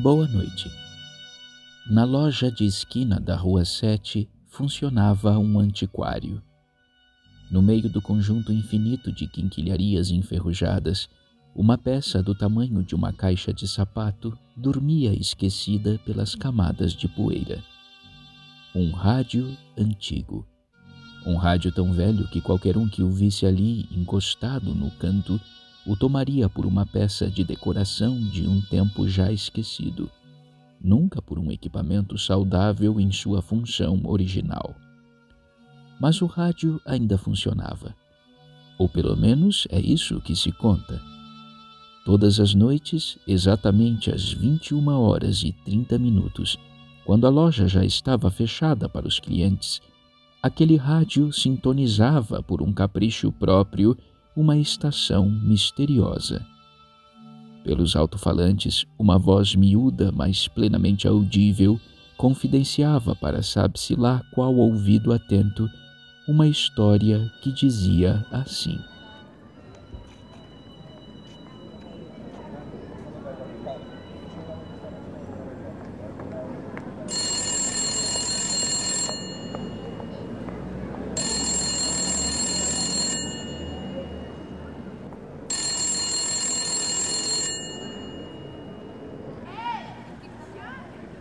Boa noite. Na loja de esquina da Rua 7 funcionava um antiquário. No meio do conjunto infinito de quinquilharias enferrujadas, uma peça do tamanho de uma caixa de sapato dormia esquecida pelas camadas de poeira. Um rádio antigo. Um rádio tão velho que qualquer um que o visse ali encostado no canto o tomaria por uma peça de decoração de um tempo já esquecido, nunca por um equipamento saudável em sua função original. Mas o rádio ainda funcionava. Ou pelo menos é isso que se conta. Todas as noites, exatamente às 21 horas e 30 minutos, quando a loja já estava fechada para os clientes, aquele rádio sintonizava por um capricho próprio uma estação misteriosa. Pelos alto-falantes, uma voz miúda, mas plenamente audível, confidenciava para sabe-se lá qual ouvido atento uma história que dizia assim.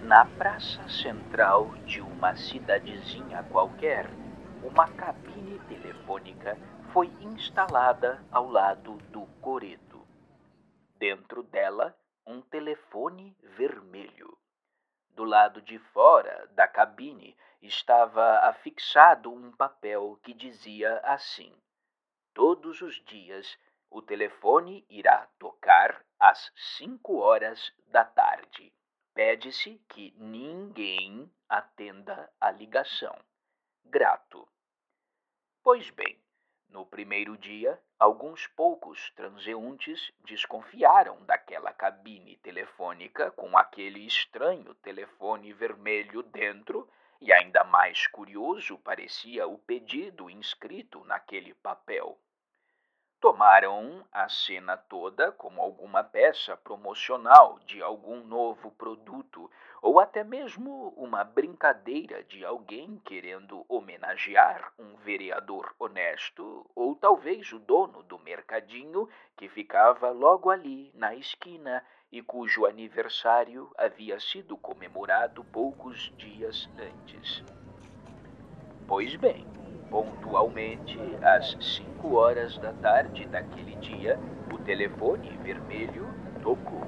Na praça central de uma cidadezinha qualquer, uma cabine telefônica foi instalada ao lado do coreto. Dentro dela, um telefone vermelho. Do lado de fora da cabine estava afixado um papel que dizia assim: Todos os dias o telefone irá tocar às cinco horas da tarde. Pede-se que ninguém atenda a ligação. Grato. Pois bem, no primeiro dia, alguns poucos transeuntes desconfiaram daquela cabine telefônica com aquele estranho telefone vermelho dentro, e ainda mais curioso parecia o pedido inscrito naquele papel. Tomaram a cena toda como alguma peça promocional de algum novo produto, ou até mesmo uma brincadeira de alguém querendo homenagear um vereador honesto, ou talvez o dono do mercadinho que ficava logo ali na esquina e cujo aniversário havia sido comemorado poucos dias antes. Pois bem, Pontualmente, às cinco horas da tarde daquele dia, o telefone vermelho tocou.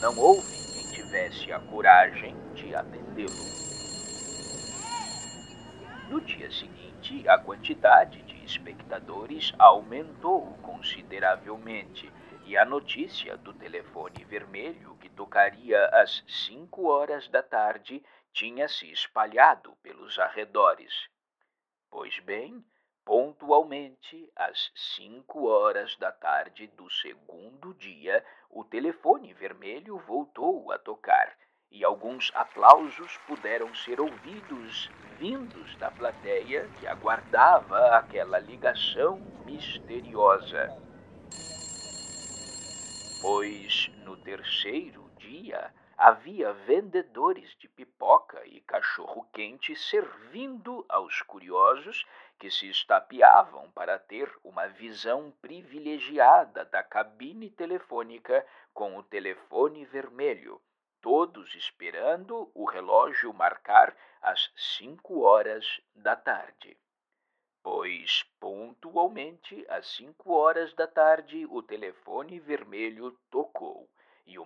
Não houve quem tivesse a coragem de atendê-lo. No dia seguinte, a quantidade de espectadores aumentou consideravelmente e a notícia do telefone vermelho tocaria às cinco horas da tarde tinha se espalhado pelos arredores. Pois bem, pontualmente às cinco horas da tarde do segundo dia, o telefone vermelho voltou a tocar e alguns aplausos puderam ser ouvidos vindos da plateia que aguardava aquela ligação misteriosa pois no terceiro dia havia vendedores de pipoca e cachorro-quente servindo aos curiosos que se estapeavam para ter uma visão privilegiada da cabine telefônica com o telefone vermelho, todos esperando o relógio marcar as cinco horas da tarde. Pois pontualmente às cinco horas da tarde o telefone vermelho tocou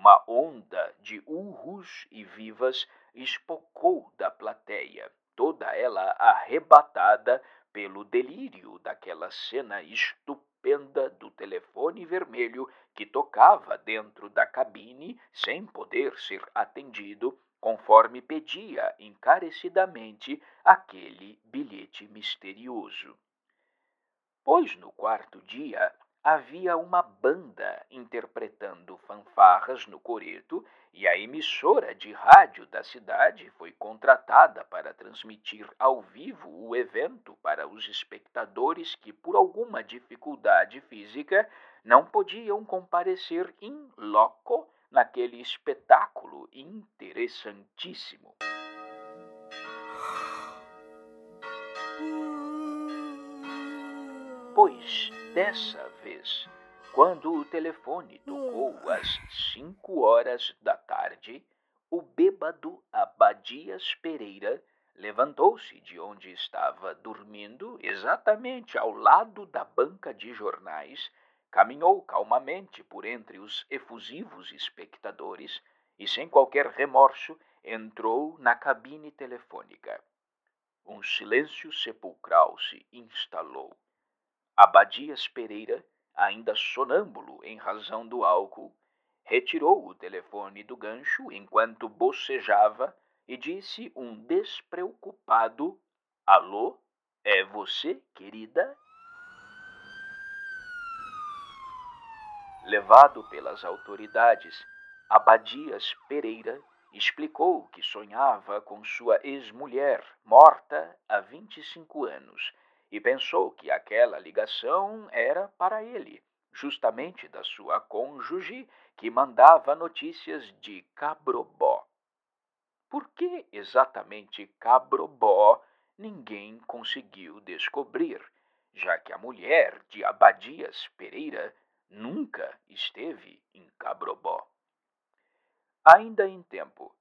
uma onda de urros e vivas espocou da plateia, toda ela arrebatada pelo delírio daquela cena estupenda do telefone vermelho que tocava dentro da cabine sem poder ser atendido conforme pedia encarecidamente aquele bilhete misterioso. Pois no quarto dia, havia uma banda interpretando fanfarras no coreto e a emissora de rádio da cidade foi contratada para transmitir ao vivo o evento para os espectadores que, por alguma dificuldade física, não podiam comparecer in loco naquele espetáculo interessantíssimo. Pois, dessa vez, quando o telefone tocou às cinco horas da tarde, o bêbado Abadias Pereira levantou-se de onde estava dormindo, exatamente ao lado da banca de jornais, caminhou calmamente por entre os efusivos espectadores e, sem qualquer remorso, entrou na cabine telefônica. Um silêncio sepulcral se instalou. Abadias Pereira, ainda sonâmbulo em razão do álcool, retirou o telefone do gancho enquanto bocejava e disse um despreocupado: Alô, é você, querida? Levado pelas autoridades, Abadias Pereira explicou que sonhava com sua ex-mulher, morta há 25 anos e pensou que aquela ligação era para ele, justamente da sua cônjuge que mandava notícias de Cabrobó. Por que exatamente Cabrobó ninguém conseguiu descobrir, já que a mulher de Abadias Pereira nunca esteve em Cabrobó. Ainda em tempo,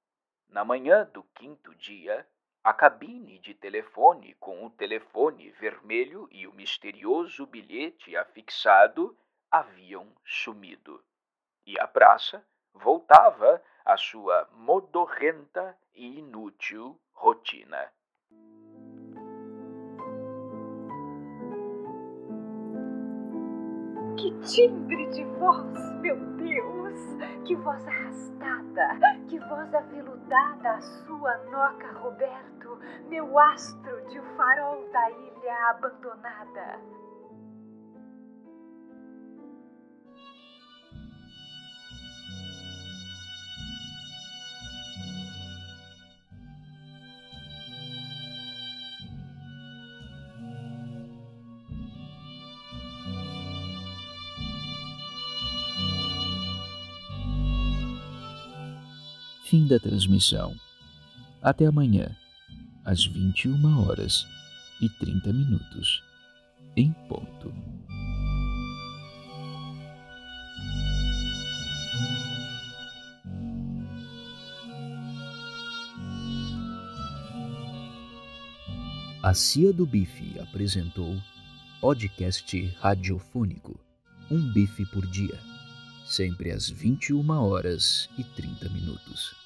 na manhã do quinto dia, a cabine de telefone com o telefone vermelho e o misterioso bilhete afixado haviam sumido. E a praça voltava à sua modorrenta e inútil rotina. Timbre de voz, meu Deus! Que voz arrastada, que voz aveludada a sua noca, Roberto, meu astro de o farol da ilha abandonada. Fim da transmissão. Até amanhã, às 21 horas e 30 minutos, em ponto. A Cia do Bife apresentou podcast radiofônico Um Bife por Dia sempre às 21 horas e 30 minutos.